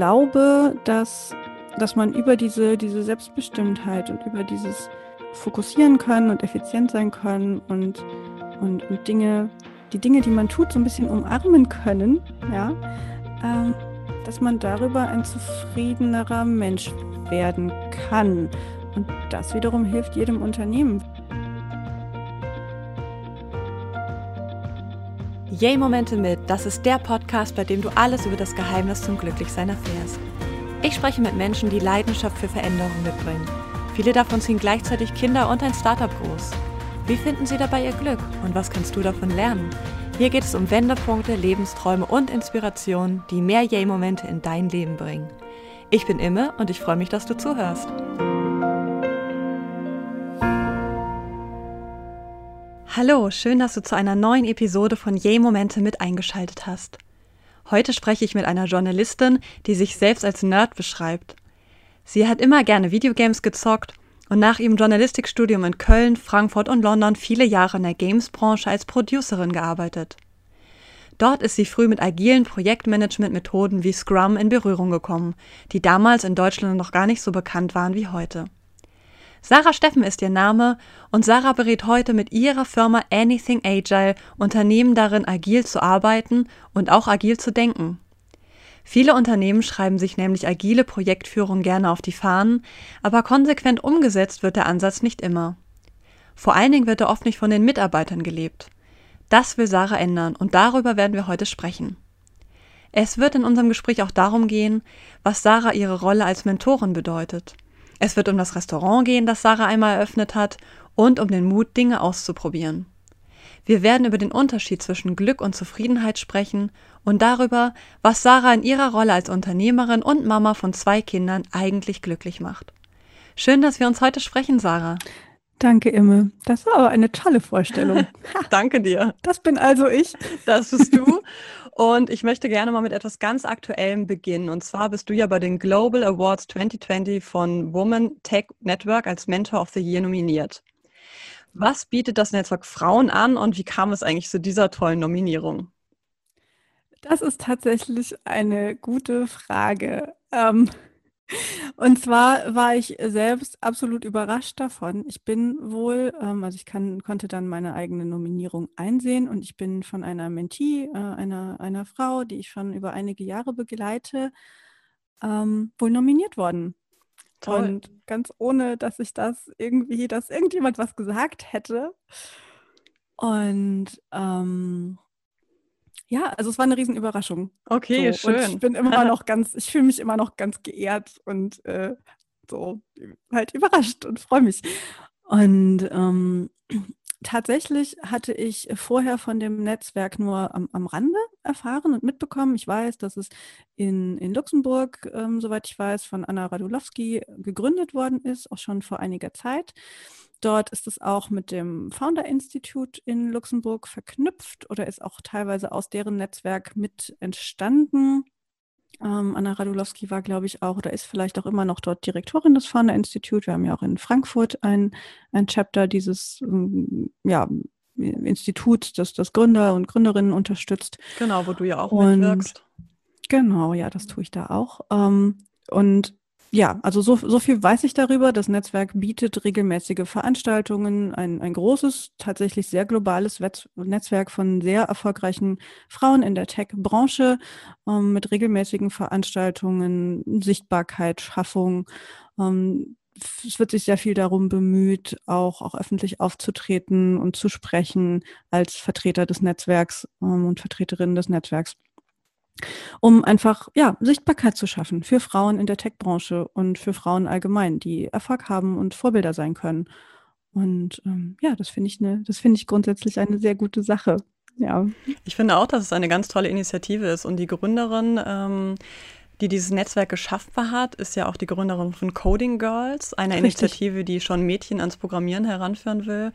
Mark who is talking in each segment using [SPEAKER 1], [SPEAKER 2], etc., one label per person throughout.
[SPEAKER 1] glaube, dass, dass man über diese, diese Selbstbestimmtheit und über dieses fokussieren können und effizient sein können und, und, und Dinge, die Dinge, die man tut, so ein bisschen umarmen können, ja, ähm, dass man darüber ein zufriedenerer Mensch werden kann. Und das wiederum hilft jedem Unternehmen.
[SPEAKER 2] Yay-Momente mit, das ist der Podcast, bei dem du alles über das Geheimnis zum Glücklichsein erfährst. Ich spreche mit Menschen, die Leidenschaft für Veränderung mitbringen. Viele davon ziehen gleichzeitig Kinder und ein Startup groß. Wie finden sie dabei ihr Glück und was kannst du davon lernen? Hier geht es um Wendepunkte, Lebensträume und Inspirationen, die mehr Yay-Momente in dein Leben bringen. Ich bin Imme und ich freue mich, dass du zuhörst. Hallo, schön, dass du zu einer neuen Episode von Yay Momente mit eingeschaltet hast. Heute spreche ich mit einer Journalistin, die sich selbst als Nerd beschreibt. Sie hat immer gerne Videogames gezockt und nach ihrem Journalistikstudium in Köln, Frankfurt und London viele Jahre in der Games-Branche als Producerin gearbeitet. Dort ist sie früh mit agilen Projektmanagement-Methoden wie Scrum in Berührung gekommen, die damals in Deutschland noch gar nicht so bekannt waren wie heute. Sarah Steffen ist ihr Name und Sarah berät heute mit ihrer Firma Anything Agile Unternehmen darin, agil zu arbeiten und auch agil zu denken. Viele Unternehmen schreiben sich nämlich agile Projektführung gerne auf die Fahnen, aber konsequent umgesetzt wird der Ansatz nicht immer. Vor allen Dingen wird er oft nicht von den Mitarbeitern gelebt. Das will Sarah ändern und darüber werden wir heute sprechen. Es wird in unserem Gespräch auch darum gehen, was Sarah ihre Rolle als Mentorin bedeutet – es wird um das Restaurant gehen, das Sarah einmal eröffnet hat, und um den Mut, Dinge auszuprobieren. Wir werden über den Unterschied zwischen Glück und Zufriedenheit sprechen und darüber, was Sarah in ihrer Rolle als Unternehmerin und Mama von zwei Kindern eigentlich glücklich macht. Schön, dass wir uns heute sprechen, Sarah.
[SPEAKER 1] Danke, Imme. Das war aber eine tolle Vorstellung.
[SPEAKER 2] Danke dir.
[SPEAKER 1] Das bin also ich.
[SPEAKER 2] Das bist du. Und ich möchte gerne mal mit etwas ganz Aktuellem beginnen. Und zwar bist du ja bei den Global Awards 2020 von Woman Tech Network als Mentor of the Year nominiert. Was bietet das Netzwerk Frauen an und wie kam es eigentlich zu dieser tollen Nominierung?
[SPEAKER 1] Das ist tatsächlich eine gute Frage. Ähm, und zwar war ich selbst absolut überrascht davon. Ich bin wohl, ähm, also ich kann, konnte dann meine eigene Nominierung einsehen und ich bin von einer Mentee, äh, einer, einer Frau, die ich schon über einige Jahre begleite, ähm, wohl nominiert worden. Toll. Und ganz ohne, dass ich das irgendwie, dass irgendjemand was gesagt hätte. Und ähm, ja, also es war eine Riesenüberraschung.
[SPEAKER 2] Okay,
[SPEAKER 1] so. schön. Und ich bin immer noch ganz, ich fühle mich immer noch ganz geehrt und äh, so halt überrascht und freue mich. Und ähm, tatsächlich hatte ich vorher von dem Netzwerk nur am, am Rande erfahren und mitbekommen. Ich weiß, dass es in, in Luxemburg, ähm, soweit ich weiß, von Anna Radulowski gegründet worden ist, auch schon vor einiger Zeit. Dort ist es auch mit dem Founder Institute in Luxemburg verknüpft oder ist auch teilweise aus deren Netzwerk mit entstanden. Ähm, Anna Radulowski war, glaube ich, auch oder ist vielleicht auch immer noch dort Direktorin des Founder Institute. Wir haben ja auch in Frankfurt ein, ein Chapter dieses ähm, ja, Instituts, das das Gründer und Gründerinnen unterstützt.
[SPEAKER 2] Genau, wo du ja auch und, mitwirkst.
[SPEAKER 1] Genau, ja, das tue ich da auch. Ähm, und ja, also so, so viel weiß ich darüber. Das Netzwerk bietet regelmäßige Veranstaltungen, ein, ein großes, tatsächlich sehr globales Netzwerk von sehr erfolgreichen Frauen in der Tech-Branche ähm, mit regelmäßigen Veranstaltungen, Sichtbarkeit, Schaffung. Ähm, es wird sich sehr viel darum bemüht, auch, auch öffentlich aufzutreten und zu sprechen als Vertreter des Netzwerks ähm, und Vertreterinnen des Netzwerks um einfach ja, Sichtbarkeit zu schaffen für Frauen in der Tech-Branche und für Frauen allgemein, die Erfolg haben und Vorbilder sein können. Und ähm, ja, das finde ich eine, das finde ich grundsätzlich eine sehr gute Sache. Ja.
[SPEAKER 2] Ich finde auch, dass es eine ganz tolle Initiative ist und die Gründerin ähm, die dieses Netzwerk geschaffen hat, ist ja auch die Gründerin von Coding Girls, einer Richtig. Initiative, die schon Mädchen ans Programmieren heranführen will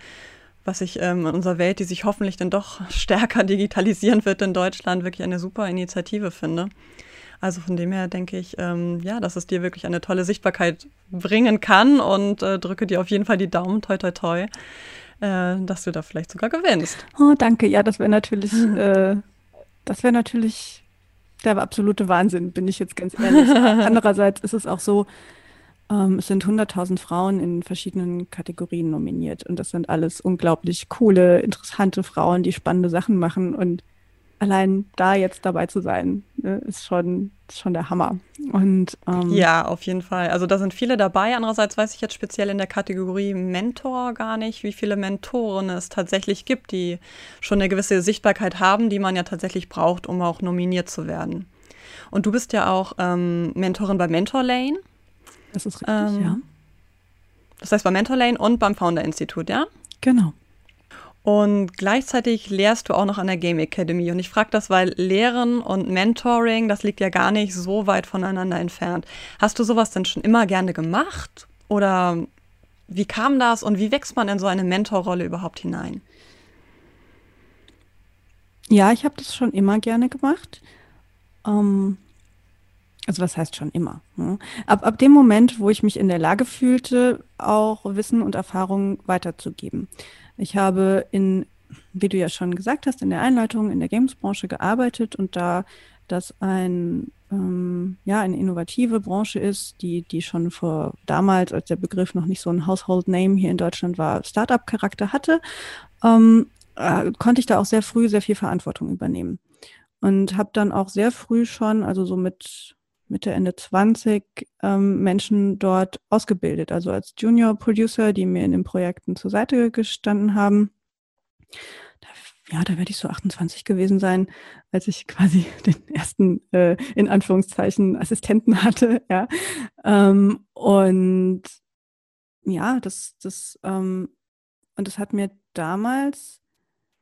[SPEAKER 2] was ich ähm, in unserer Welt, die sich hoffentlich dann doch stärker digitalisieren wird in Deutschland, wirklich eine super Initiative finde. Also von dem her denke ich, ähm, ja, dass es dir wirklich eine tolle Sichtbarkeit bringen kann und äh, drücke dir auf jeden Fall die Daumen, toi, toi, toi, äh, dass du da vielleicht sogar gewinnst.
[SPEAKER 1] Oh, danke. Ja, das wäre natürlich, äh, das wäre natürlich der absolute Wahnsinn, bin ich jetzt ganz ehrlich. Andererseits ist es auch so, ähm, es sind 100.000 Frauen in verschiedenen Kategorien nominiert und das sind alles unglaublich coole, interessante Frauen, die spannende Sachen machen und allein da jetzt dabei zu sein, ne, ist schon, ist schon der Hammer. Und,
[SPEAKER 2] ähm, ja, auf jeden Fall. Also da sind viele dabei. Andererseits weiß ich jetzt speziell in der Kategorie Mentor gar nicht, wie viele Mentoren es tatsächlich gibt, die schon eine gewisse Sichtbarkeit haben, die man ja tatsächlich braucht, um auch nominiert zu werden. Und du bist ja auch ähm, Mentorin bei Mentor Lane.
[SPEAKER 1] Das ist richtig, ähm, ja.
[SPEAKER 2] Das heißt bei Mentor Lane und beim Founder Institut, ja?
[SPEAKER 1] Genau.
[SPEAKER 2] Und gleichzeitig lehrst du auch noch an der Game Academy. Und ich frage das, weil Lehren und Mentoring, das liegt ja gar nicht so weit voneinander entfernt. Hast du sowas denn schon immer gerne gemacht? Oder wie kam das und wie wächst man in so eine Mentorrolle überhaupt hinein?
[SPEAKER 1] Ja, ich habe das schon immer gerne gemacht. Ähm, also was heißt schon immer? Ne? Ab, ab dem Moment, wo ich mich in der Lage fühlte, auch Wissen und Erfahrung weiterzugeben. Ich habe in, wie du ja schon gesagt hast, in der Einleitung in der Games-Branche gearbeitet und da das ein ähm, ja eine innovative Branche ist, die die schon vor damals, als der Begriff noch nicht so ein Household Name hier in Deutschland war, Startup-Charakter hatte, ähm, äh, konnte ich da auch sehr früh sehr viel Verantwortung übernehmen und habe dann auch sehr früh schon, also so mit Mitte, Ende 20 ähm, Menschen dort ausgebildet, also als Junior Producer, die mir in den Projekten zur Seite gestanden haben. Da, ja, da werde ich so 28 gewesen sein, als ich quasi den ersten, äh, in Anführungszeichen, Assistenten hatte. Ja. Ähm, und ja, das, das, ähm, und das hat mir damals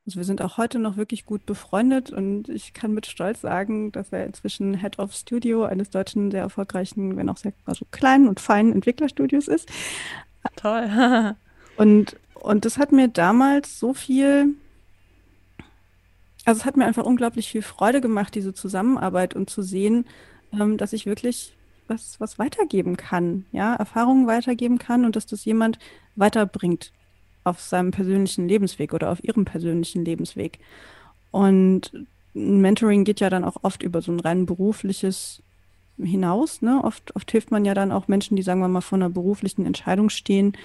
[SPEAKER 1] also wir sind auch heute noch wirklich gut befreundet und ich kann mit Stolz sagen, dass er inzwischen Head of Studio eines deutschen sehr erfolgreichen, wenn auch sehr also kleinen und feinen Entwicklerstudios ist.
[SPEAKER 2] Toll.
[SPEAKER 1] und, und das hat mir damals so viel, also es hat mir einfach unglaublich viel Freude gemacht, diese Zusammenarbeit und zu sehen, ähm, dass ich wirklich was, was weitergeben kann, ja, Erfahrungen weitergeben kann und dass das jemand weiterbringt auf seinem persönlichen Lebensweg oder auf ihrem persönlichen Lebensweg. Und Mentoring geht ja dann auch oft über so ein rein berufliches hinaus. Ne? Oft, oft hilft man ja dann auch Menschen, die, sagen wir mal, vor einer beruflichen Entscheidung stehen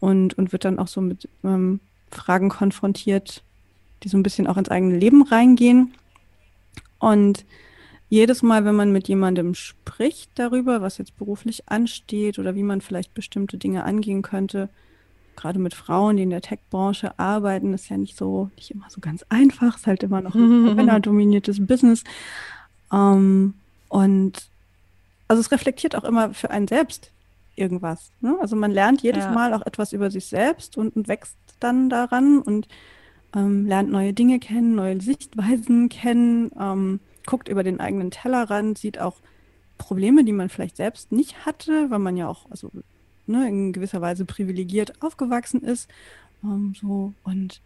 [SPEAKER 1] und, und wird dann auch so mit ähm, Fragen konfrontiert, die so ein bisschen auch ins eigene Leben reingehen. Und jedes Mal, wenn man mit jemandem spricht darüber, was jetzt beruflich ansteht oder wie man vielleicht bestimmte Dinge angehen könnte, gerade mit Frauen, die in der Tech-Branche arbeiten, ist ja nicht so, nicht immer so ganz einfach. Ist halt immer noch ein männerdominiertes Business. Ähm, und also es reflektiert auch immer für einen selbst irgendwas. Ne? Also man lernt jedes ja. Mal auch etwas über sich selbst und, und wächst dann daran und ähm, lernt neue Dinge kennen, neue Sichtweisen kennen, ähm, guckt über den eigenen Tellerrand, sieht auch Probleme, die man vielleicht selbst nicht hatte, weil man ja auch, also ne, in gewisser Weise privilegiert aufgewachsen ist. Ähm, so und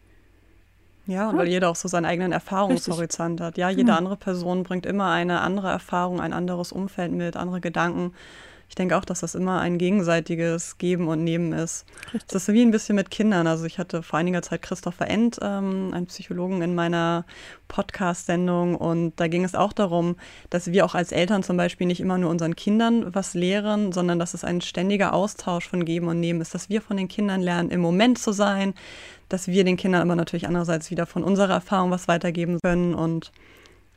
[SPEAKER 2] ja, und weil jeder auch so seinen eigenen Erfahrungshorizont hat. Ja, jede genau. andere Person bringt immer eine andere Erfahrung, ein anderes Umfeld mit, andere Gedanken ich denke auch, dass das immer ein gegenseitiges Geben und Nehmen ist. Richtig. Das ist wie ein bisschen mit Kindern. Also ich hatte vor einiger Zeit Christopher End, ähm, einen Psychologen, in meiner Podcast-Sendung und da ging es auch darum, dass wir auch als Eltern zum Beispiel nicht immer nur unseren Kindern was lehren, sondern dass es ein ständiger Austausch von Geben und Nehmen ist, dass wir von den Kindern lernen, im Moment zu sein, dass wir den Kindern aber natürlich andererseits wieder von unserer Erfahrung was weitergeben können und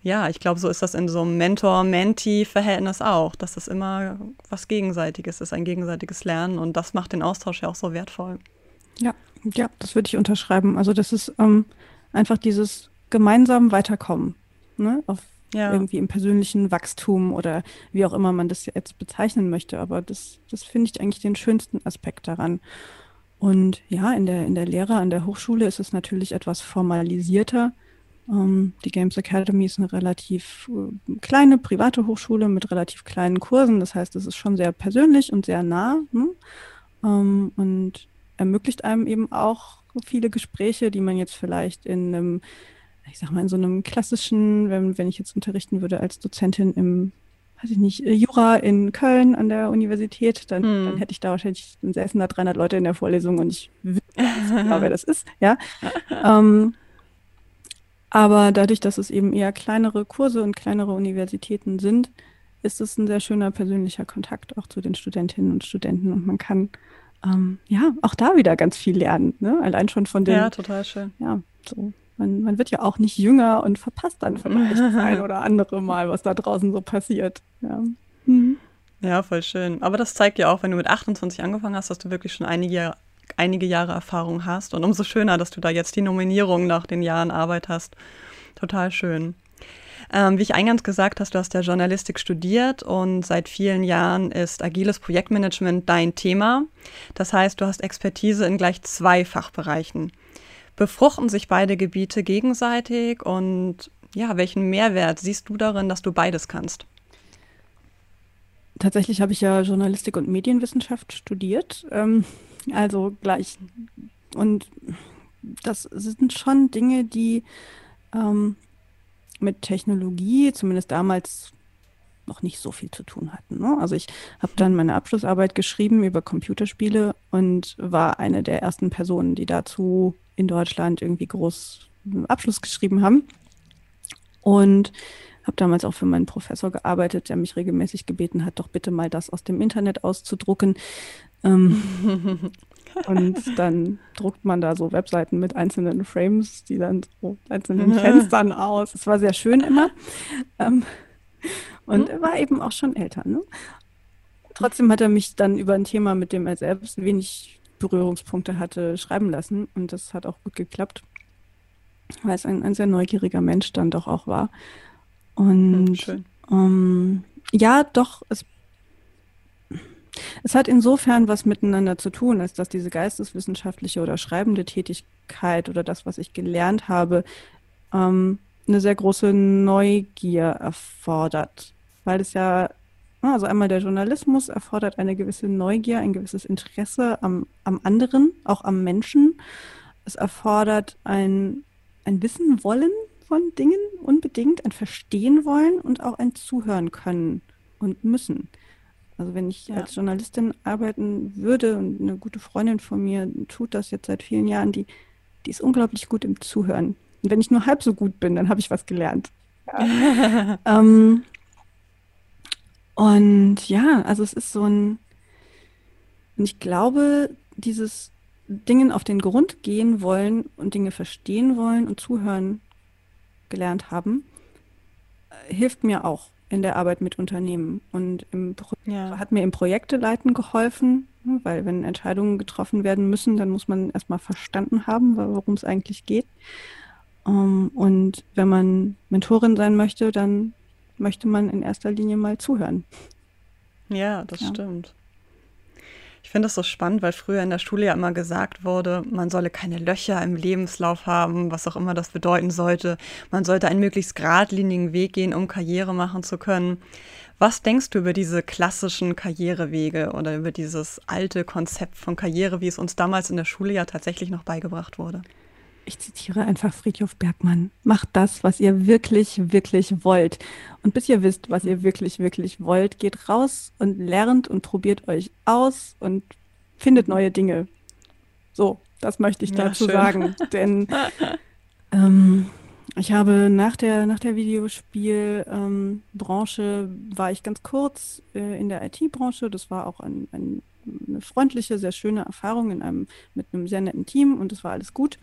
[SPEAKER 2] ja, ich glaube, so ist das in so einem Mentor-Mentee-Verhältnis auch, dass das immer was Gegenseitiges ist, ein gegenseitiges Lernen und das macht den Austausch ja auch so wertvoll.
[SPEAKER 1] Ja, ja, das würde ich unterschreiben. Also das ist ähm, einfach dieses gemeinsam Weiterkommen, ne? Auf ja. irgendwie im persönlichen Wachstum oder wie auch immer man das jetzt bezeichnen möchte. Aber das, das finde ich eigentlich den schönsten Aspekt daran. Und ja, in der, in der Lehre an der Hochschule ist es natürlich etwas formalisierter. Ähm, die Games Academy ist eine relativ äh, kleine private Hochschule mit relativ kleinen Kursen. Das heißt, es ist schon sehr persönlich und sehr nah ne? ähm, und ermöglicht einem eben auch viele Gespräche, die man jetzt vielleicht in einem, ich sag mal, in so einem klassischen, wenn, wenn ich jetzt unterrichten würde als Dozentin im weiß ich nicht, Jura in Köln an der Universität, dann, hm. dann hätte ich da wahrscheinlich, dann säßen da 300 Leute in der Vorlesung und ich wüsste genau, wer das ist, ja. ähm, Aber dadurch, dass es eben eher kleinere Kurse und kleinere Universitäten sind, ist es ein sehr schöner persönlicher Kontakt auch zu den Studentinnen und Studenten und man kann ähm, ja auch da wieder ganz viel lernen. Ne? Allein schon von den.
[SPEAKER 2] Ja, total schön.
[SPEAKER 1] Ja, so. Man, man wird ja auch nicht jünger und verpasst dann vielleicht das ein oder andere Mal, was da draußen so passiert. Ja. Mhm.
[SPEAKER 2] ja, voll schön. Aber das zeigt ja auch, wenn du mit 28 angefangen hast, dass du wirklich schon einige, einige Jahre Erfahrung hast. Und umso schöner, dass du da jetzt die Nominierung nach den Jahren Arbeit hast. Total schön. Ähm, wie ich eingangs gesagt hast, du hast ja Journalistik studiert und seit vielen Jahren ist agiles Projektmanagement dein Thema. Das heißt, du hast Expertise in gleich zwei Fachbereichen. Befruchten sich beide Gebiete gegenseitig und ja, welchen Mehrwert siehst du darin, dass du beides kannst?
[SPEAKER 1] Tatsächlich habe ich ja Journalistik und Medienwissenschaft studiert, ähm, also gleich. Und das sind schon Dinge, die ähm, mit Technologie, zumindest damals, noch nicht so viel zu tun hatten. Ne? Also ich habe dann meine Abschlussarbeit geschrieben über Computerspiele und war eine der ersten Personen, die dazu in Deutschland irgendwie groß einen Abschluss geschrieben haben. Und habe damals auch für meinen Professor gearbeitet, der mich regelmäßig gebeten hat, doch bitte mal das aus dem Internet auszudrucken. Ähm, und dann druckt man da so Webseiten mit einzelnen Frames, die dann so einzelnen Fenstern aus. Es war sehr schön immer. Ähm, und er war eben auch schon älter. Ne? Trotzdem hat er mich dann über ein Thema, mit dem er selbst wenig Berührungspunkte hatte, schreiben lassen. Und das hat auch gut geklappt, weil es ein, ein sehr neugieriger Mensch dann doch auch war. Und hm, ähm, ja, doch, es es hat insofern was miteinander zu tun, als dass diese geisteswissenschaftliche oder schreibende Tätigkeit oder das, was ich gelernt habe, ähm, eine sehr große Neugier erfordert. Weil es ja, also einmal der Journalismus erfordert eine gewisse Neugier, ein gewisses Interesse am, am anderen, auch am Menschen. Es erfordert ein, ein Wissen wollen von Dingen unbedingt, ein Verstehen wollen und auch ein Zuhören können und müssen. Also wenn ich ja. als Journalistin arbeiten würde und eine gute Freundin von mir tut das jetzt seit vielen Jahren, die, die ist unglaublich gut im Zuhören. Und wenn ich nur halb so gut bin, dann habe ich was gelernt. Ja. ähm, und ja, also es ist so ein, und ich glaube, dieses Dingen auf den Grund gehen wollen und Dinge verstehen wollen und zuhören gelernt haben, äh, hilft mir auch in der Arbeit mit Unternehmen und ja. hat mir im Projekteleiten geholfen, weil wenn Entscheidungen getroffen werden müssen, dann muss man erstmal verstanden haben, worum es eigentlich geht. Ähm, und wenn man Mentorin sein möchte, dann möchte man in erster Linie mal zuhören.
[SPEAKER 2] Ja, das ja. stimmt. Ich finde das so spannend, weil früher in der Schule ja immer gesagt wurde, man solle keine Löcher im Lebenslauf haben, was auch immer das bedeuten sollte. Man sollte einen möglichst geradlinigen Weg gehen, um Karriere machen zu können. Was denkst du über diese klassischen Karrierewege oder über dieses alte Konzept von Karriere, wie es uns damals in der Schule ja tatsächlich noch beigebracht wurde?
[SPEAKER 1] Ich zitiere einfach Friedhof Bergmann. Macht das, was ihr wirklich, wirklich wollt. Und bis ihr wisst, was ihr wirklich, wirklich wollt, geht raus und lernt und probiert euch aus und findet neue Dinge. So, das möchte ich dazu ja, sagen. Denn ähm, ich habe nach der, nach der Videospielbranche ähm, war ich ganz kurz äh, in der IT-Branche. Das war auch ein, ein, eine freundliche, sehr schöne Erfahrung in einem, mit einem sehr netten Team und es war alles gut.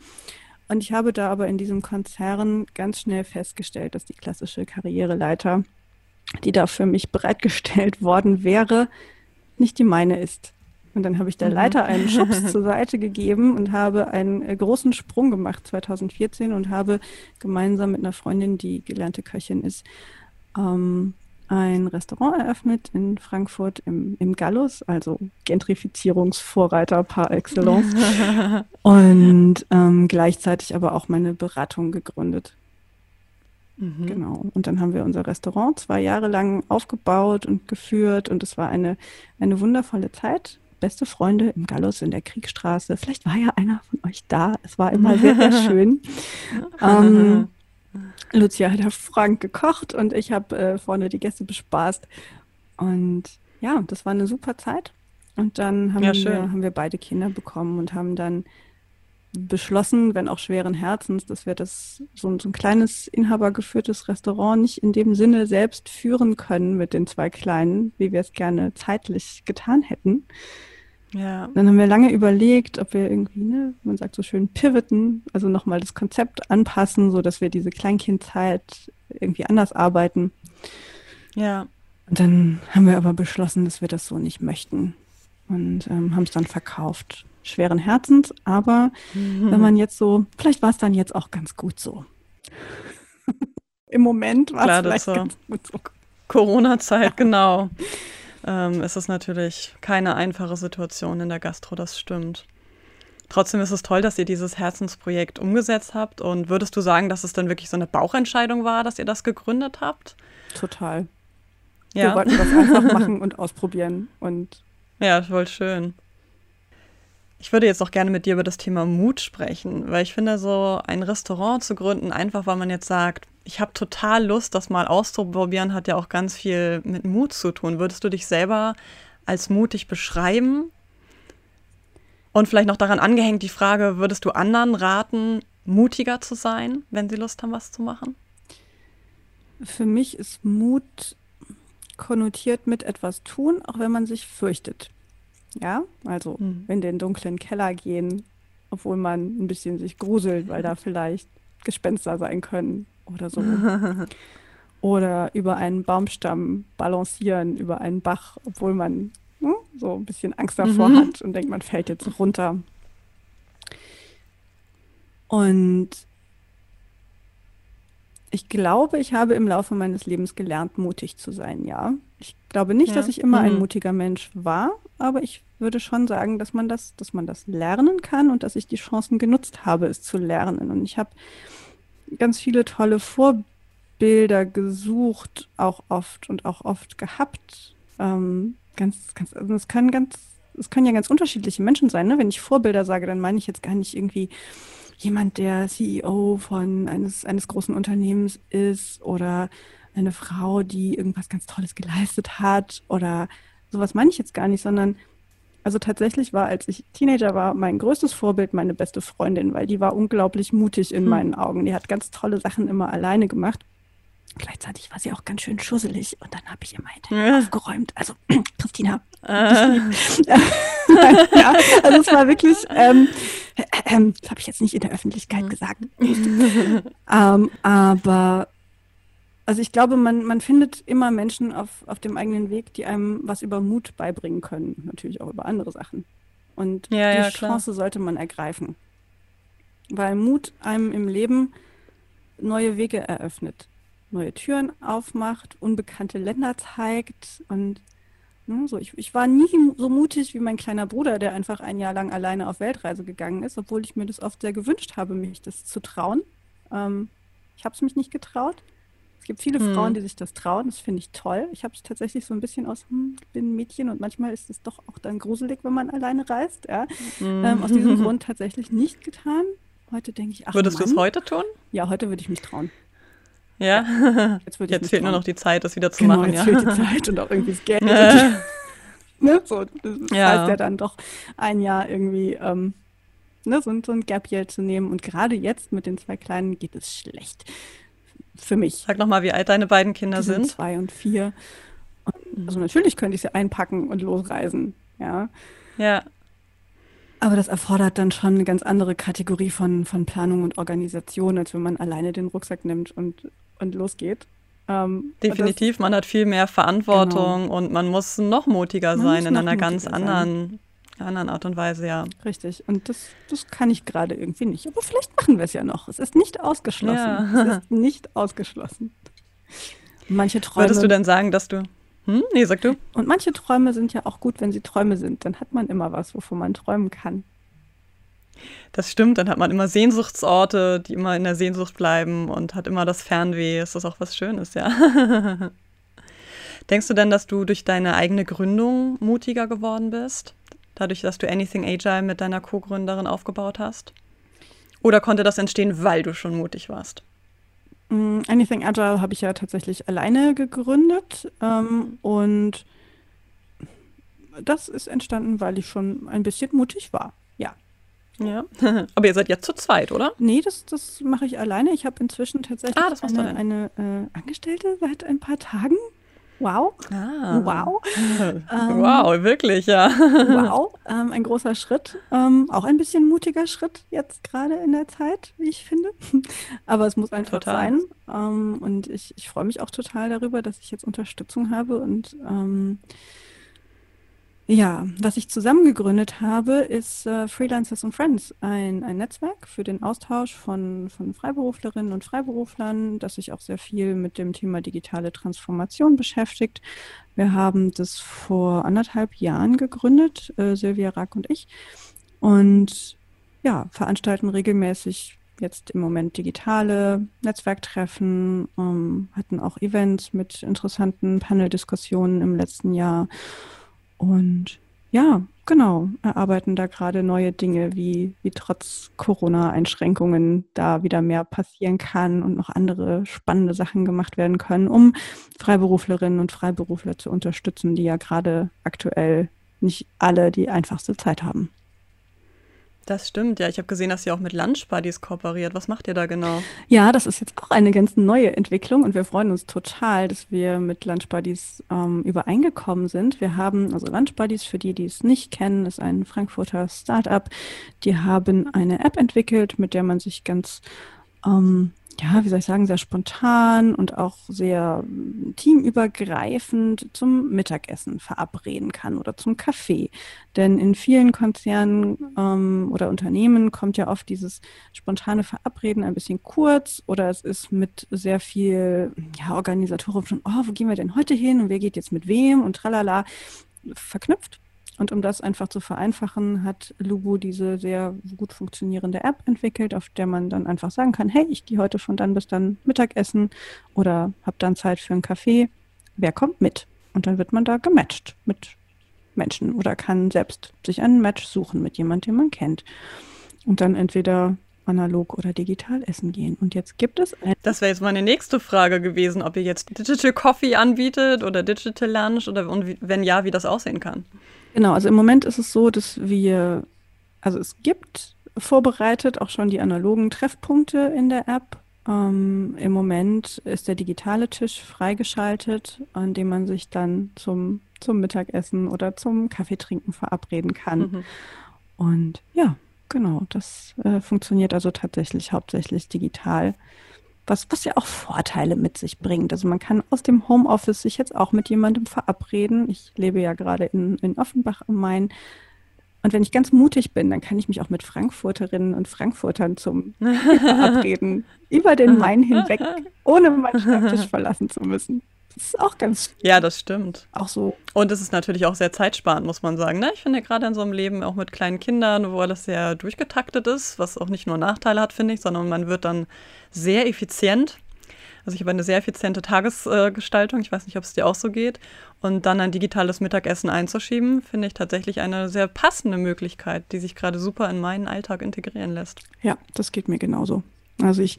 [SPEAKER 1] Und ich habe da aber in diesem Konzern ganz schnell festgestellt, dass die klassische Karriereleiter, die da für mich bereitgestellt worden wäre, nicht die meine ist. Und dann habe ich der mhm. Leiter einen Schubs zur Seite gegeben und habe einen äh, großen Sprung gemacht 2014 und habe gemeinsam mit einer Freundin, die gelernte Köchin ist, ähm, ein Restaurant eröffnet in Frankfurt im, im Gallus, also Gentrifizierungsvorreiter par excellence. und ähm, gleichzeitig aber auch meine Beratung gegründet. Mhm. Genau. Und dann haben wir unser Restaurant zwei Jahre lang aufgebaut und geführt und es war eine, eine wundervolle Zeit. Beste Freunde im Gallus in der Kriegstraße. Vielleicht war ja einer von euch da. Es war immer sehr, sehr schön. ähm, Lucia hat hervorragend gekocht und ich habe äh, vorne die Gäste bespaßt. Und ja, das war eine super Zeit. Und dann haben, ja, wir, haben wir beide Kinder bekommen und haben dann beschlossen, wenn auch schweren Herzens, dass wir das so, so ein kleines inhabergeführtes Restaurant nicht in dem Sinne selbst führen können mit den zwei Kleinen, wie wir es gerne zeitlich getan hätten. Ja. Dann haben wir lange überlegt, ob wir irgendwie, ne, man sagt so schön, pivoten, also nochmal das Konzept anpassen, so dass wir diese Kleinkindzeit irgendwie anders arbeiten. Ja. Und dann haben wir aber beschlossen, dass wir das so nicht möchten und ähm, haben es dann verkauft. Schweren Herzens, aber mhm. wenn man jetzt so, vielleicht war es dann jetzt auch ganz gut so. Im Moment war es vielleicht ganz gut so.
[SPEAKER 2] Corona-Zeit, genau. Ähm, ist es natürlich keine einfache Situation in der Gastro, das stimmt. Trotzdem ist es toll, dass ihr dieses Herzensprojekt umgesetzt habt. Und würdest du sagen, dass es dann wirklich so eine Bauchentscheidung war, dass ihr das gegründet habt?
[SPEAKER 1] Total. Ja. Wir wollten das einfach machen und ausprobieren. Und
[SPEAKER 2] ja, voll schön. Ich würde jetzt auch gerne mit dir über das Thema Mut sprechen, weil ich finde, so ein Restaurant zu gründen, einfach weil man jetzt sagt, ich habe total Lust, das mal auszuprobieren, hat ja auch ganz viel mit Mut zu tun. Würdest du dich selber als mutig beschreiben? Und vielleicht noch daran angehängt die Frage, würdest du anderen raten, mutiger zu sein, wenn sie Lust haben, was zu machen?
[SPEAKER 1] Für mich ist Mut konnotiert mit etwas tun, auch wenn man sich fürchtet. Ja, also mhm. in den dunklen Keller gehen, obwohl man ein bisschen sich gruselt, weil da vielleicht Gespenster sein können oder so. oder über einen Baumstamm balancieren, über einen Bach, obwohl man hm, so ein bisschen Angst davor mhm. hat und denkt, man fällt jetzt runter. Und ich glaube, ich habe im Laufe meines Lebens gelernt, mutig zu sein, ja. Ich glaube nicht, ja. dass ich immer mhm. ein mutiger Mensch war, aber ich würde schon sagen, dass man das, dass man das lernen kann und dass ich die Chancen genutzt habe, es zu lernen. Und ich habe ganz viele tolle Vorbilder gesucht, auch oft und auch oft gehabt. Ähm, ganz, ganz, also es können ganz, es können ja ganz unterschiedliche Menschen sein. Ne? Wenn ich Vorbilder sage, dann meine ich jetzt gar nicht irgendwie jemand, der CEO von eines, eines großen Unternehmens ist oder eine Frau, die irgendwas ganz Tolles geleistet hat oder sowas meine ich jetzt gar nicht, sondern also tatsächlich war, als ich Teenager war, mein größtes Vorbild meine beste Freundin, weil die war unglaublich mutig in hm. meinen Augen. Die hat ganz tolle Sachen immer alleine gemacht. Gleichzeitig war sie auch ganz schön schusselig und dann habe ich immer hinterher ja. aufgeräumt. Also, Christina. Äh. ja, also es war wirklich, ähm, äh, das habe ich jetzt nicht in der Öffentlichkeit mhm. gesagt. ähm, aber also ich glaube, man, man findet immer Menschen auf, auf dem eigenen Weg, die einem was über Mut beibringen können. Natürlich auch über andere Sachen. Und ja, die ja, Chance sollte man ergreifen. Weil Mut einem im Leben neue Wege eröffnet neue Türen aufmacht, unbekannte Länder zeigt und ne, so. Ich, ich war nie so mutig wie mein kleiner Bruder, der einfach ein Jahr lang alleine auf Weltreise gegangen ist, obwohl ich mir das oft sehr gewünscht habe, mich das zu trauen. Ähm, ich habe es mich nicht getraut. Es gibt viele hm. Frauen, die sich das trauen. Das finde ich toll. Ich habe es tatsächlich so ein bisschen aus, hm, ich bin ein Mädchen und manchmal ist es doch auch dann gruselig, wenn man alleine reist. Ja? Hm. Ähm, aus diesem Grund tatsächlich nicht getan. Heute denke ich, ach
[SPEAKER 2] Würdest du es heute tun?
[SPEAKER 1] Ja, heute würde ich mich trauen.
[SPEAKER 2] Ja, jetzt, jetzt fehlt nur noch die Zeit, das wieder zu genau, machen.
[SPEAKER 1] Jetzt ja. fehlt die Zeit und auch irgendwie das Geld. ne? so, das ja. heißt ja dann doch ein Jahr irgendwie ähm, ne, so, so ein Gap Year zu nehmen. Und gerade jetzt mit den zwei Kleinen geht es schlecht. Für mich.
[SPEAKER 2] Sag nochmal, wie alt deine beiden Kinder sind. sind.
[SPEAKER 1] Zwei und vier. Und, also natürlich könnte ich sie einpacken und losreisen. Ja.
[SPEAKER 2] Ja.
[SPEAKER 1] Aber das erfordert dann schon eine ganz andere Kategorie von, von Planung und Organisation, als wenn man alleine den Rucksack nimmt und und losgeht.
[SPEAKER 2] Ähm, Definitiv, das, man hat viel mehr Verantwortung genau. und man muss noch mutiger man sein in einer ganz anderen, anderen Art und Weise, ja.
[SPEAKER 1] Richtig, und das, das kann ich gerade irgendwie nicht. Aber vielleicht machen wir es ja noch. Es ist nicht ausgeschlossen. Ja. Es ist nicht ausgeschlossen. Manche Träume.
[SPEAKER 2] Würdest du denn sagen, dass du. Hm? Nee, sag du.
[SPEAKER 1] Und manche Träume sind ja auch gut, wenn sie Träume sind. Dann hat man immer was, wovon man träumen kann.
[SPEAKER 2] Das stimmt, dann hat man immer Sehnsuchtsorte, die immer in der Sehnsucht bleiben und hat immer das Fernweh. Ist das auch was Schönes, ja. Denkst du denn, dass du durch deine eigene Gründung mutiger geworden bist? Dadurch, dass du Anything Agile mit deiner Co-Gründerin aufgebaut hast? Oder konnte das entstehen, weil du schon mutig warst?
[SPEAKER 1] Mm, Anything Agile habe ich ja tatsächlich alleine gegründet ähm, und das ist entstanden, weil ich schon ein bisschen mutig war.
[SPEAKER 2] Ja, aber ihr seid ja zu zweit, oder?
[SPEAKER 1] Nee, das, das mache ich alleine. Ich habe inzwischen tatsächlich ah, eine, eine äh, Angestellte seit ein paar Tagen. Wow.
[SPEAKER 2] Ah.
[SPEAKER 1] Wow.
[SPEAKER 2] ähm, wow, wirklich, ja.
[SPEAKER 1] wow, ähm, ein großer Schritt. Ähm, auch ein bisschen mutiger Schritt jetzt gerade in der Zeit, wie ich finde. Aber es muss einfach total. sein. Ähm, und ich, ich freue mich auch total darüber, dass ich jetzt Unterstützung habe und ähm, ja, was ich zusammen gegründet habe, ist äh, Freelancers and Friends, ein, ein Netzwerk für den Austausch von, von Freiberuflerinnen und Freiberuflern, das sich auch sehr viel mit dem Thema digitale Transformation beschäftigt. Wir haben das vor anderthalb Jahren gegründet, äh, Silvia Rack und ich, und ja, veranstalten regelmäßig jetzt im Moment digitale Netzwerktreffen, ähm, hatten auch Events mit interessanten Paneldiskussionen im letzten Jahr und ja, genau, erarbeiten da gerade neue Dinge, wie, wie trotz Corona-Einschränkungen da wieder mehr passieren kann und noch andere spannende Sachen gemacht werden können, um Freiberuflerinnen und Freiberufler zu unterstützen, die ja gerade aktuell nicht alle die einfachste Zeit haben.
[SPEAKER 2] Das stimmt, ja. Ich habe gesehen, dass ihr auch mit Lunch Buddies kooperiert. Was macht ihr da genau?
[SPEAKER 1] Ja, das ist jetzt auch eine ganz neue Entwicklung und wir freuen uns total, dass wir mit Lunch Buddies ähm, übereingekommen sind. Wir haben, also Lunch Buddies, für die, die es nicht kennen, ist ein Frankfurter Startup. Die haben eine App entwickelt, mit der man sich ganz ähm, ja, wie soll ich sagen, sehr spontan und auch sehr hm, teamübergreifend zum Mittagessen verabreden kann oder zum Kaffee. Denn in vielen Konzernen ähm, oder Unternehmen kommt ja oft dieses spontane Verabreden ein bisschen kurz oder es ist mit sehr viel ja, Organisatoren schon, oh, wo gehen wir denn heute hin und wer geht jetzt mit wem und tralala verknüpft. Und um das einfach zu vereinfachen, hat Lubu diese sehr gut funktionierende App entwickelt, auf der man dann einfach sagen kann, hey, ich gehe heute von dann bis dann Mittagessen oder habe dann Zeit für einen Kaffee. Wer kommt mit? Und dann wird man da gematcht mit Menschen oder kann selbst sich einen Match suchen mit jemandem, den man kennt. Und dann entweder analog oder digital essen gehen. Und jetzt gibt es.
[SPEAKER 2] Das wäre jetzt meine nächste Frage gewesen, ob ihr jetzt Digital Coffee anbietet oder Digital Lunch oder und wenn ja, wie das aussehen kann.
[SPEAKER 1] Genau, also im Moment ist es so, dass wir, also es gibt vorbereitet auch schon die analogen Treffpunkte in der App. Ähm, Im Moment ist der digitale Tisch freigeschaltet, an dem man sich dann zum, zum Mittagessen oder zum Kaffeetrinken verabreden kann. Mhm. Und ja, genau, das äh, funktioniert also tatsächlich hauptsächlich digital was, was ja auch Vorteile mit sich bringt. Also man kann aus dem Homeoffice sich jetzt auch mit jemandem verabreden. Ich lebe ja gerade in, in Offenbach am Main. Und wenn ich ganz mutig bin, dann kann ich mich auch mit Frankfurterinnen und Frankfurtern zum verabreden, über den Main hinweg, ohne meinen Schreibtisch verlassen zu müssen. Das ist auch ganz.
[SPEAKER 2] Ja, das stimmt.
[SPEAKER 1] Auch so.
[SPEAKER 2] Und es ist natürlich auch sehr zeitsparend, muss man sagen. Ne? Ich finde gerade in so einem Leben auch mit kleinen Kindern, wo alles sehr durchgetaktet ist, was auch nicht nur Nachteile hat, finde ich, sondern man wird dann sehr effizient. Also ich habe eine sehr effiziente Tagesgestaltung. Ich weiß nicht, ob es dir auch so geht. Und dann ein digitales Mittagessen einzuschieben, finde ich tatsächlich eine sehr passende Möglichkeit, die sich gerade super in meinen Alltag integrieren lässt.
[SPEAKER 1] Ja, das geht mir genauso. Also ich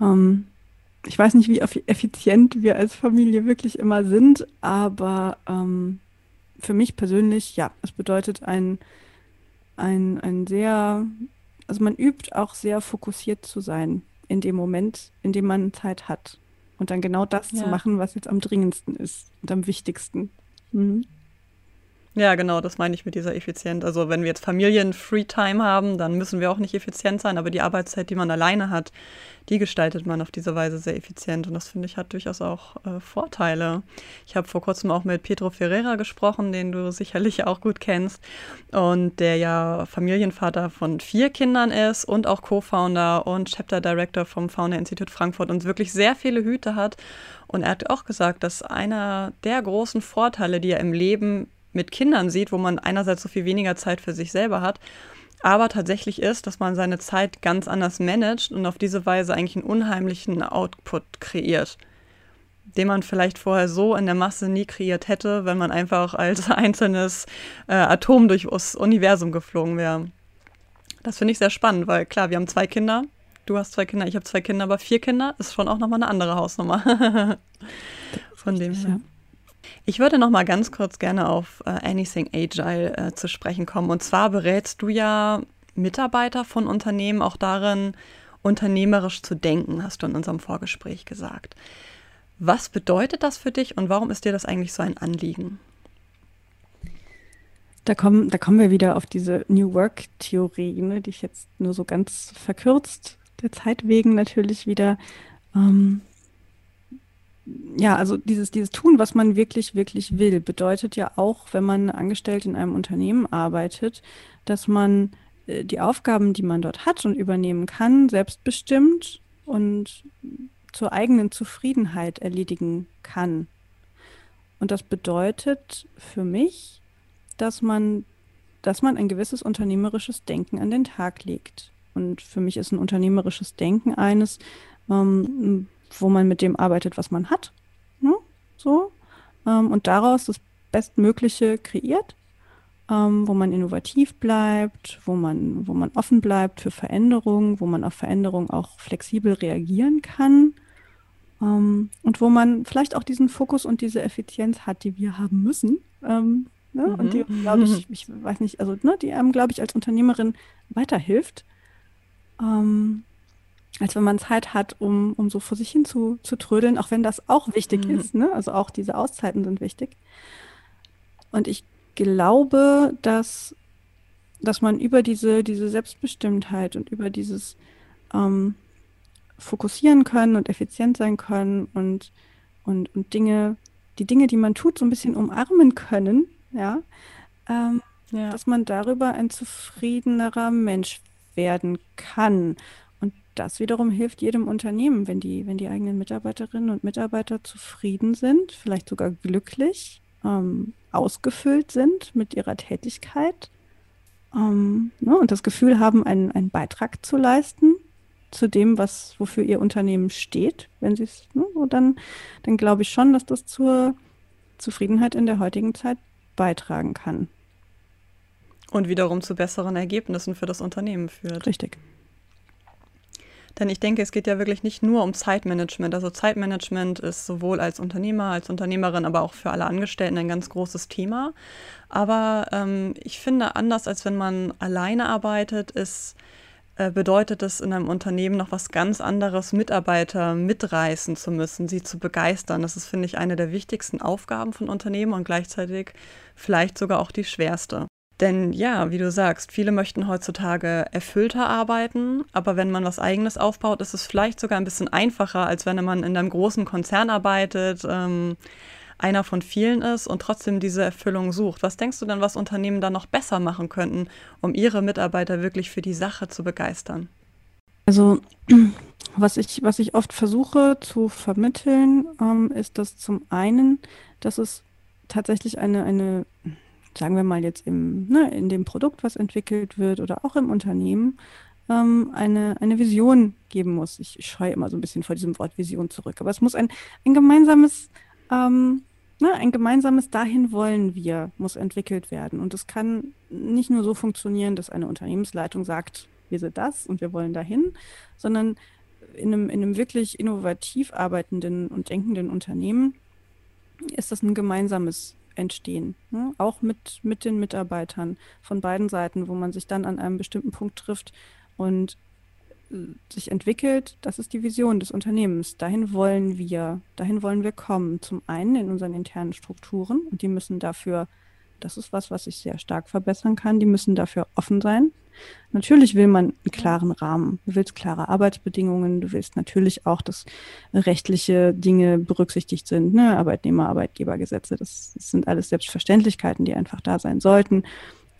[SPEAKER 1] ähm, ich weiß nicht, wie effizient wir als Familie wirklich immer sind, aber ähm, für mich persönlich, ja, es bedeutet ein, ein, ein sehr, also man übt auch sehr fokussiert zu sein in dem Moment, in dem man Zeit hat. Und dann genau das ja. zu machen, was jetzt am dringendsten ist und am wichtigsten. Mhm.
[SPEAKER 2] Ja, genau, das meine ich mit dieser Effizienz. Also wenn wir jetzt Familien-Free-Time haben, dann müssen wir auch nicht effizient sein, aber die Arbeitszeit, die man alleine hat, die gestaltet man auf diese Weise sehr effizient. Und das finde ich hat durchaus auch äh, Vorteile. Ich habe vor kurzem auch mit Pedro Ferreira gesprochen, den du sicherlich auch gut kennst und der ja Familienvater von vier Kindern ist und auch Co-Founder und Chapter Director vom Founder Institut Frankfurt und wirklich sehr viele Hüte hat. Und er hat auch gesagt, dass einer der großen Vorteile, die er im Leben mit Kindern sieht, wo man einerseits so viel weniger Zeit für sich selber hat, aber tatsächlich ist, dass man seine Zeit ganz anders managt und auf diese Weise eigentlich einen unheimlichen Output kreiert, den man vielleicht vorher so in der Masse nie kreiert hätte, wenn man einfach als einzelnes äh, Atom durchs Universum geflogen wäre. Das finde ich sehr spannend, weil klar, wir haben zwei Kinder. Du hast zwei Kinder, ich habe zwei Kinder, aber vier Kinder ist schon auch nochmal eine andere Hausnummer. Von dem her. Ich würde noch mal ganz kurz gerne auf äh, Anything Agile äh, zu sprechen kommen. Und zwar berätst du ja Mitarbeiter von Unternehmen auch darin, unternehmerisch zu denken, hast du in unserem Vorgespräch gesagt. Was bedeutet das für dich und warum ist dir das eigentlich so ein Anliegen?
[SPEAKER 1] Da kommen, da kommen wir wieder auf diese New Work-Theorie, ne, die ich jetzt nur so ganz verkürzt, der Zeit wegen natürlich wieder. Ähm, ja, also dieses, dieses Tun, was man wirklich, wirklich will, bedeutet ja auch, wenn man angestellt in einem Unternehmen arbeitet, dass man äh, die Aufgaben, die man dort hat und übernehmen kann, selbstbestimmt und zur eigenen Zufriedenheit erledigen kann. Und das bedeutet für mich, dass man, dass man ein gewisses unternehmerisches Denken an den Tag legt. Und für mich ist ein unternehmerisches Denken eines, ähm, wo man mit dem arbeitet, was man hat. Ne? So. Ähm, und daraus das Bestmögliche kreiert, ähm, wo man innovativ bleibt, wo man, wo man offen bleibt für Veränderungen, wo man auf Veränderungen auch flexibel reagieren kann. Ähm, und wo man vielleicht auch diesen Fokus und diese Effizienz hat, die wir haben müssen, ähm, Ne? Mhm. Und die, glaube ich, ich weiß nicht, also ne, die einem, glaube ich, als Unternehmerin weiterhilft, ähm, als wenn man Zeit hat, um, um so vor sich hin zu, zu trödeln, auch wenn das auch wichtig mhm. ist. Ne? Also auch diese Auszeiten sind wichtig. Und ich glaube, dass, dass man über diese, diese Selbstbestimmtheit und über dieses ähm, Fokussieren können und effizient sein können und, und, und Dinge, die Dinge, die man tut, so ein bisschen umarmen können, ja, ähm, ja. dass man darüber ein zufriedenerer Mensch werden kann. Das wiederum hilft jedem Unternehmen, wenn die, wenn die eigenen Mitarbeiterinnen und Mitarbeiter zufrieden sind, vielleicht sogar glücklich, ähm, ausgefüllt sind mit ihrer Tätigkeit ähm, ne, und das Gefühl haben, einen, einen Beitrag zu leisten zu dem, was, wofür ihr Unternehmen steht, wenn sie es, ne, dann, dann glaube ich schon, dass das zur Zufriedenheit in der heutigen Zeit beitragen kann.
[SPEAKER 2] Und wiederum zu besseren Ergebnissen für das Unternehmen führt.
[SPEAKER 1] Richtig.
[SPEAKER 2] Denn ich denke, es geht ja wirklich nicht nur um Zeitmanagement. Also Zeitmanagement ist sowohl als Unternehmer, als Unternehmerin, aber auch für alle Angestellten ein ganz großes Thema. Aber ähm, ich finde, anders als wenn man alleine arbeitet, ist äh, bedeutet es in einem Unternehmen noch was ganz anderes, Mitarbeiter mitreißen zu müssen, sie zu begeistern. Das ist, finde ich, eine der wichtigsten Aufgaben von Unternehmen und gleichzeitig vielleicht sogar auch die schwerste. Denn ja, wie du sagst, viele möchten heutzutage erfüllter arbeiten, aber wenn man was eigenes aufbaut, ist es vielleicht sogar ein bisschen einfacher, als wenn man in einem großen Konzern arbeitet. Ähm, einer von vielen ist und trotzdem diese Erfüllung sucht. Was denkst du denn, was Unternehmen da noch besser machen könnten, um ihre Mitarbeiter wirklich für die Sache zu begeistern?
[SPEAKER 1] Also was ich, was ich oft versuche zu vermitteln, ähm, ist, dass zum einen, dass es tatsächlich eine, eine, sagen wir mal jetzt im, ne, in dem Produkt, was entwickelt wird oder auch im Unternehmen, ähm, eine, eine Vision geben muss. Ich, scheue immer so ein bisschen vor diesem Wort Vision zurück, aber es muss ein, ein gemeinsames ähm, ne, ein gemeinsames Dahin wollen wir muss entwickelt werden. Und es kann nicht nur so funktionieren, dass eine Unternehmensleitung sagt, wir sind das und wir wollen dahin, sondern in einem, in einem wirklich innovativ arbeitenden und denkenden Unternehmen ist das ein gemeinsames Entstehen. Ne? Auch mit, mit den Mitarbeitern von beiden Seiten, wo man sich dann an einem bestimmten Punkt trifft und sich entwickelt, das ist die Vision des Unternehmens. Dahin wollen wir, dahin wollen wir kommen. Zum einen in unseren internen Strukturen und die müssen dafür, das ist was, was ich sehr stark verbessern kann, die müssen dafür offen sein. Natürlich will man einen klaren Rahmen. Du willst klare Arbeitsbedingungen. Du willst natürlich auch, dass rechtliche Dinge berücksichtigt sind. Ne? Arbeitnehmer, Arbeitgebergesetze, das, das sind alles Selbstverständlichkeiten, die einfach da sein sollten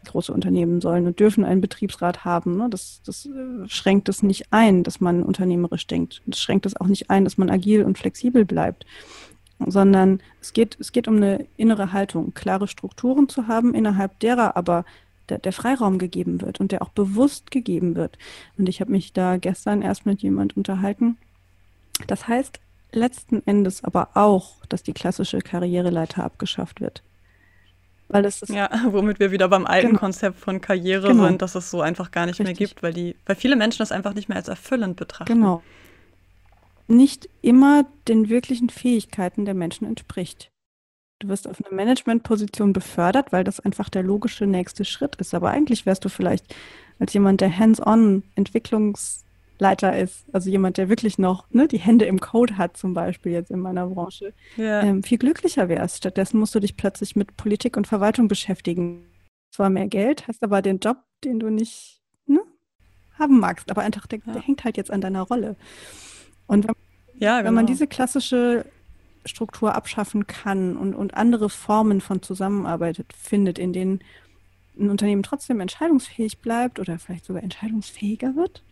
[SPEAKER 1] große Unternehmen sollen und dürfen einen Betriebsrat haben. Ne? Das, das äh, schränkt es nicht ein, dass man unternehmerisch denkt. Das schränkt es auch nicht ein, dass man agil und flexibel bleibt. Sondern es geht, es geht um eine innere Haltung, klare Strukturen zu haben, innerhalb derer aber der, der Freiraum gegeben wird und der auch bewusst gegeben wird. Und ich habe mich da gestern erst mit jemand unterhalten. Das heißt letzten Endes aber auch, dass die klassische Karriereleiter abgeschafft wird.
[SPEAKER 2] Weil es ist ja, womit wir wieder beim alten genau. Konzept von Karriere genau. sind, dass es so einfach gar nicht Richtig. mehr gibt, weil die, weil viele Menschen das einfach nicht mehr als erfüllend betrachten.
[SPEAKER 1] Genau. Nicht immer den wirklichen Fähigkeiten der Menschen entspricht. Du wirst auf eine Managementposition befördert, weil das einfach der logische nächste Schritt ist. Aber eigentlich wärst du vielleicht als jemand, der hands-on Entwicklungsleiter ist, also jemand, der wirklich noch ne, die Hände im Code hat, zum Beispiel jetzt in meiner Branche, ja. ähm, viel glücklicher wärst. Stattdessen musst du dich plötzlich mit Politik und Verwaltung beschäftigen. Zwar mehr Geld, hast aber den Job, den du nicht ne, haben magst, aber einfach der, ja. der, hängt halt jetzt an deiner Rolle. Und wenn, ja, genau. wenn man genau. diese klassische Struktur abschaffen kann und, und andere Formen von Zusammenarbeit findet, in denen ein Unternehmen trotzdem entscheidungsfähig bleibt oder vielleicht sogar entscheidungsfähiger wird,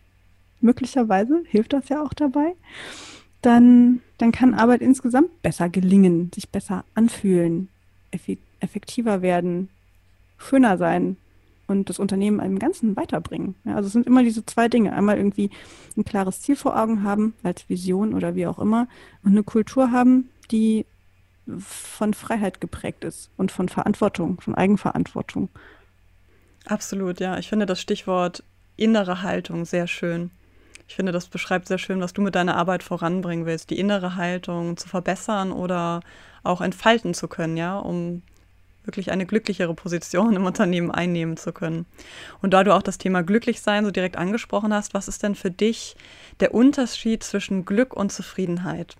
[SPEAKER 1] möglicherweise hilft das ja auch dabei, dann, dann kann Arbeit insgesamt besser gelingen, sich besser anfühlen, effektiver werden, schöner sein und das Unternehmen im Ganzen weiterbringen. Ja, also es sind immer diese zwei Dinge. Einmal irgendwie ein klares Ziel vor Augen haben, als Vision oder wie auch immer, und eine Kultur haben, die von Freiheit geprägt ist und von Verantwortung, von Eigenverantwortung.
[SPEAKER 2] Absolut, ja. Ich finde das Stichwort innere Haltung sehr schön. Ich finde, das beschreibt sehr schön, was du mit deiner Arbeit voranbringen willst, die innere Haltung zu verbessern oder auch entfalten zu können, ja, um wirklich eine glücklichere Position im Unternehmen einnehmen zu können. Und da du auch das Thema Glücklichsein so direkt angesprochen hast, was ist denn für dich der Unterschied zwischen Glück und Zufriedenheit?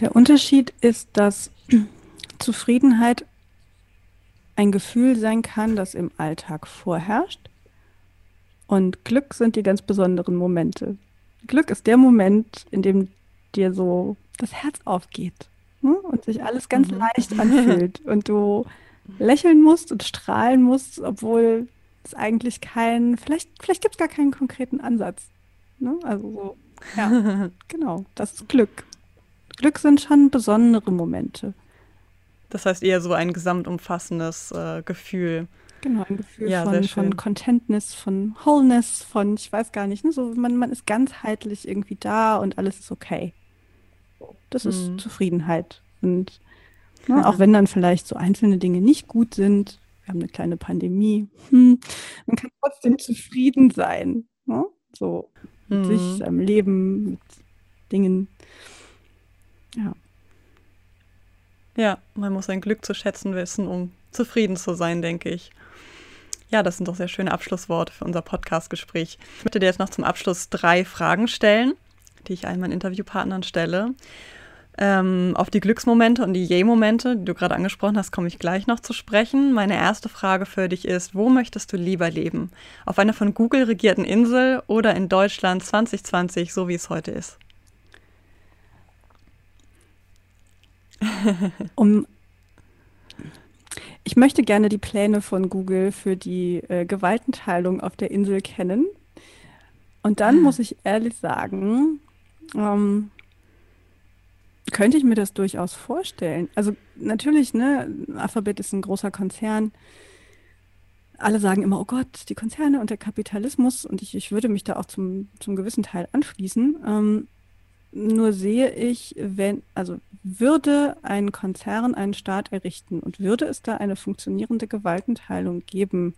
[SPEAKER 1] Der Unterschied ist, dass Zufriedenheit ein Gefühl sein kann, das im Alltag vorherrscht. Und Glück sind die ganz besonderen Momente. Glück ist der Moment, in dem dir so das Herz aufgeht ne? und sich alles ganz mhm. leicht anfühlt und du lächeln musst und strahlen musst, obwohl es eigentlich kein, vielleicht, vielleicht gibt es gar keinen konkreten Ansatz. Ne? Also so, ja, genau, das ist Glück. Glück sind schon besondere Momente.
[SPEAKER 2] Das heißt eher so ein gesamtumfassendes äh, Gefühl.
[SPEAKER 1] Genau, ein Gefühl ja, von, von Contentness, von Wholeness, von, ich weiß gar nicht, ne, so man, man ist ganzheitlich irgendwie da und alles ist okay. Das mhm. ist Zufriedenheit. Und ne, auch wenn dann vielleicht so einzelne Dinge nicht gut sind, wir haben eine kleine Pandemie, hm, man kann trotzdem zufrieden sein. Ne? So mit mhm. sich, seinem Leben, mit Dingen. Ja.
[SPEAKER 2] Ja, man muss sein Glück zu schätzen wissen, um zufrieden zu sein, denke ich. Ja, das sind doch sehr schöne Abschlussworte für unser Podcast-Gespräch. Ich möchte dir jetzt noch zum Abschluss drei Fragen stellen, die ich all meinen Interviewpartnern stelle. Ähm, auf die Glücksmomente und die Yay-Momente, die du gerade angesprochen hast, komme ich gleich noch zu sprechen. Meine erste Frage für dich ist, wo möchtest du lieber leben? Auf einer von Google regierten Insel oder in Deutschland 2020, so wie es heute ist?
[SPEAKER 1] um ich möchte gerne die Pläne von Google für die äh, Gewaltenteilung auf der Insel kennen. Und dann muss ich ehrlich sagen, ähm, könnte ich mir das durchaus vorstellen. Also natürlich, ne, Alphabet ist ein großer Konzern. Alle sagen immer, oh Gott, die Konzerne und der Kapitalismus. Und ich, ich würde mich da auch zum, zum gewissen Teil anschließen. Ähm, nur sehe ich, wenn, also würde ein Konzern einen Staat errichten und würde es da eine funktionierende Gewaltenteilung geben,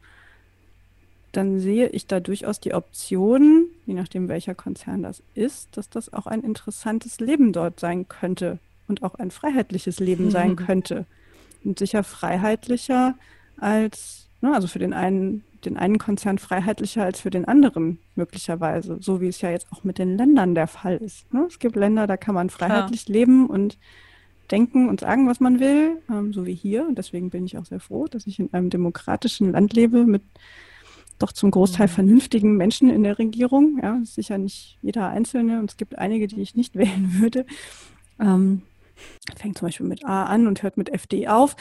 [SPEAKER 1] dann sehe ich da durchaus die Option, je nachdem welcher Konzern das ist, dass das auch ein interessantes Leben dort sein könnte und auch ein freiheitliches Leben sein könnte. Und sicher freiheitlicher als, ne, also für den einen den einen Konzern freiheitlicher als für den anderen möglicherweise, so wie es ja jetzt auch mit den Ländern der Fall ist. Ne? Es gibt Länder, da kann man freiheitlich Klar. leben und denken und sagen, was man will, ähm, so wie hier. Und deswegen bin ich auch sehr froh, dass ich in einem demokratischen Land lebe mit doch zum Großteil mhm. vernünftigen Menschen in der Regierung. Ja, sicher nicht jeder Einzelne und es gibt einige, die ich nicht wählen würde. Ähm, fängt zum Beispiel mit A an und hört mit FD auf.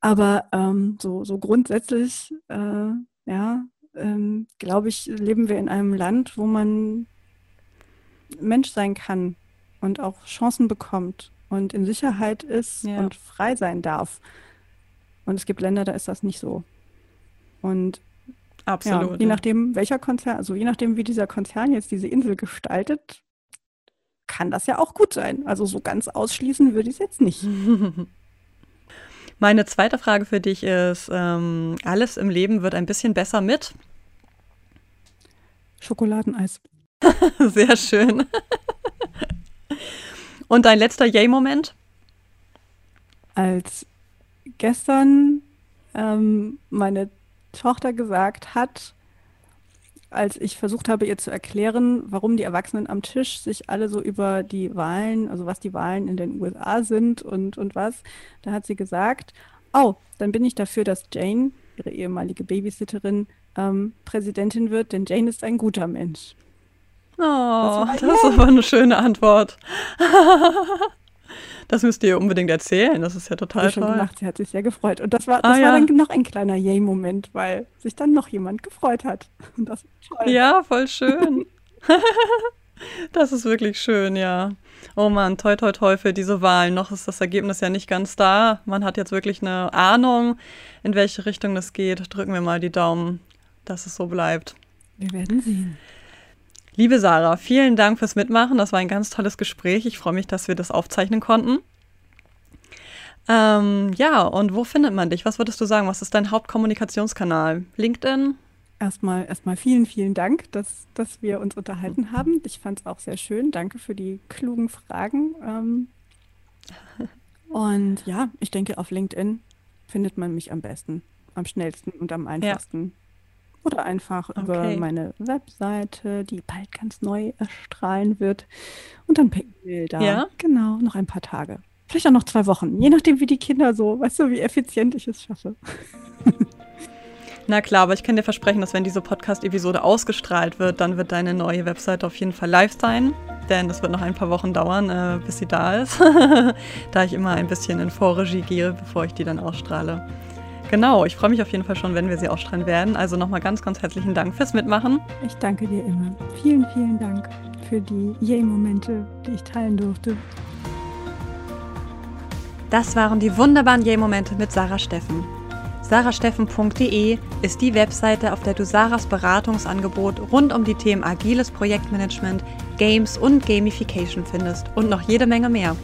[SPEAKER 1] Aber ähm, so, so grundsätzlich äh, ja, ähm, glaube ich, leben wir in einem Land, wo man Mensch sein kann und auch Chancen bekommt und in Sicherheit ist ja. und frei sein darf. Und es gibt Länder, da ist das nicht so. Und Absolut, ja, je nachdem, welcher Konzern, also je nachdem, wie dieser Konzern jetzt diese Insel gestaltet, kann das ja auch gut sein. Also so ganz ausschließen würde ich es jetzt nicht.
[SPEAKER 2] Meine zweite Frage für dich ist, ähm, alles im Leben wird ein bisschen besser mit?
[SPEAKER 1] Schokoladeneis.
[SPEAKER 2] Sehr schön. Und dein letzter Yay-Moment?
[SPEAKER 1] Als gestern ähm, meine Tochter gesagt hat, als ich versucht habe, ihr zu erklären, warum die Erwachsenen am Tisch sich alle so über die Wahlen, also was die Wahlen in den USA sind und, und was, da hat sie gesagt, oh, dann bin ich dafür, dass Jane, ihre ehemalige Babysitterin, ähm, Präsidentin wird, denn Jane ist ein guter Mensch.
[SPEAKER 2] Oh, das, das ist aber eine schöne Antwort. Das müsst ihr unbedingt erzählen. Das ist ja total
[SPEAKER 1] toll. Schon gemacht. Sie hat sich sehr gefreut. Und das war, das ah, war ja. dann noch ein kleiner Yay-Moment, weil sich dann noch jemand gefreut hat. Und das
[SPEAKER 2] toll. Ja, voll schön. das ist wirklich schön, ja. Oh Mann, toi toi toi für diese Wahlen. Noch ist das Ergebnis ja nicht ganz da. Man hat jetzt wirklich eine Ahnung, in welche Richtung das geht. Drücken wir mal die Daumen, dass es so bleibt.
[SPEAKER 1] Wir werden sehen.
[SPEAKER 2] Liebe Sarah, vielen Dank fürs Mitmachen. Das war ein ganz tolles Gespräch. Ich freue mich, dass wir das aufzeichnen konnten. Ähm, ja, und wo findet man dich? Was würdest du sagen? Was ist dein Hauptkommunikationskanal? LinkedIn?
[SPEAKER 1] Erstmal, erstmal vielen, vielen Dank, dass, dass wir uns unterhalten haben. Ich fand es auch sehr schön. Danke für die klugen Fragen. Ähm, und ja, ich denke, auf LinkedIn findet man mich am besten, am schnellsten und am einfachsten. Ja. Oder einfach okay. über meine Webseite, die bald ganz neu erstrahlen wird. Und dann per E-Mail da. Ja? Genau, noch ein paar Tage. Vielleicht auch noch zwei Wochen, je nachdem, wie die Kinder so, weißt du, wie effizient ich es schaffe.
[SPEAKER 2] Na klar, aber ich kann dir versprechen, dass wenn diese Podcast-Episode ausgestrahlt wird, dann wird deine neue Webseite auf jeden Fall live sein. Denn das wird noch ein paar Wochen dauern, äh, bis sie da ist. da ich immer ein bisschen in Vorregie gehe, bevor ich die dann ausstrahle. Genau, ich freue mich auf jeden Fall schon, wenn wir sie ausstrahlen werden. Also nochmal ganz, ganz herzlichen Dank fürs Mitmachen.
[SPEAKER 1] Ich danke dir immer. Vielen, vielen Dank für die Yay-Momente, die ich teilen durfte.
[SPEAKER 2] Das waren die wunderbaren Yay-Momente mit Sarah Steffen. sarasteffen.de ist die Webseite, auf der du Sarahs Beratungsangebot rund um die Themen agiles Projektmanagement, Games und Gamification findest und noch jede Menge mehr.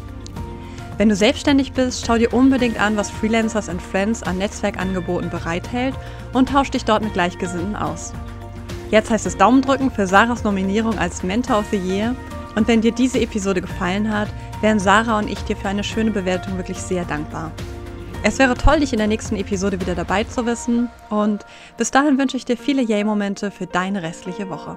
[SPEAKER 2] Wenn du selbstständig bist, schau dir unbedingt an, was Freelancers and Friends an Netzwerkangeboten bereithält und tausch dich dort mit Gleichgesinnten aus. Jetzt heißt es Daumen drücken für Sarahs Nominierung als Mentor of the Year und wenn dir diese Episode gefallen hat, wären Sarah und ich dir für eine schöne Bewertung wirklich sehr dankbar. Es wäre toll, dich in der nächsten Episode wieder dabei zu wissen und bis dahin wünsche ich dir viele Yay-Momente für deine restliche Woche.